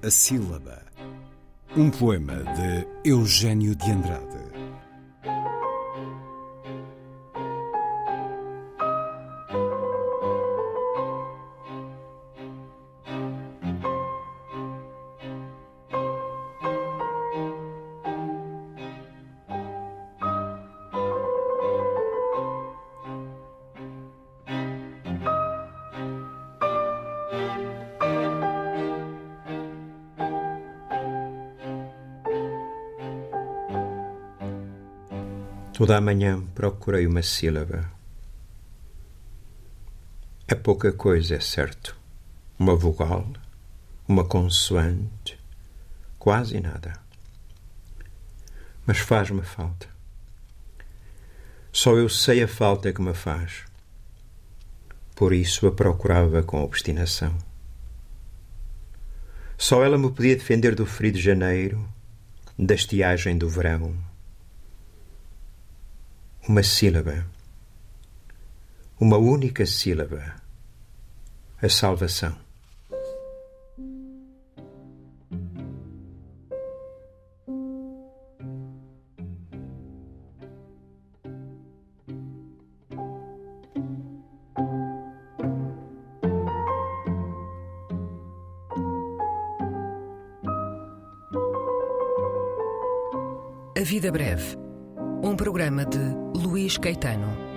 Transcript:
A Sílaba. Um poema de Eugênio de Andrade. Toda a manhã procurei uma sílaba. É pouca coisa, é certo. Uma vogal, uma consoante, quase nada. Mas faz-me falta. Só eu sei a falta que me faz. Por isso a procurava com obstinação. Só ela me podia defender do frio de janeiro, da estiagem do verão uma sílaba, uma única sílaba, a salvação. A Vida Breve um programa de Luís Caetano.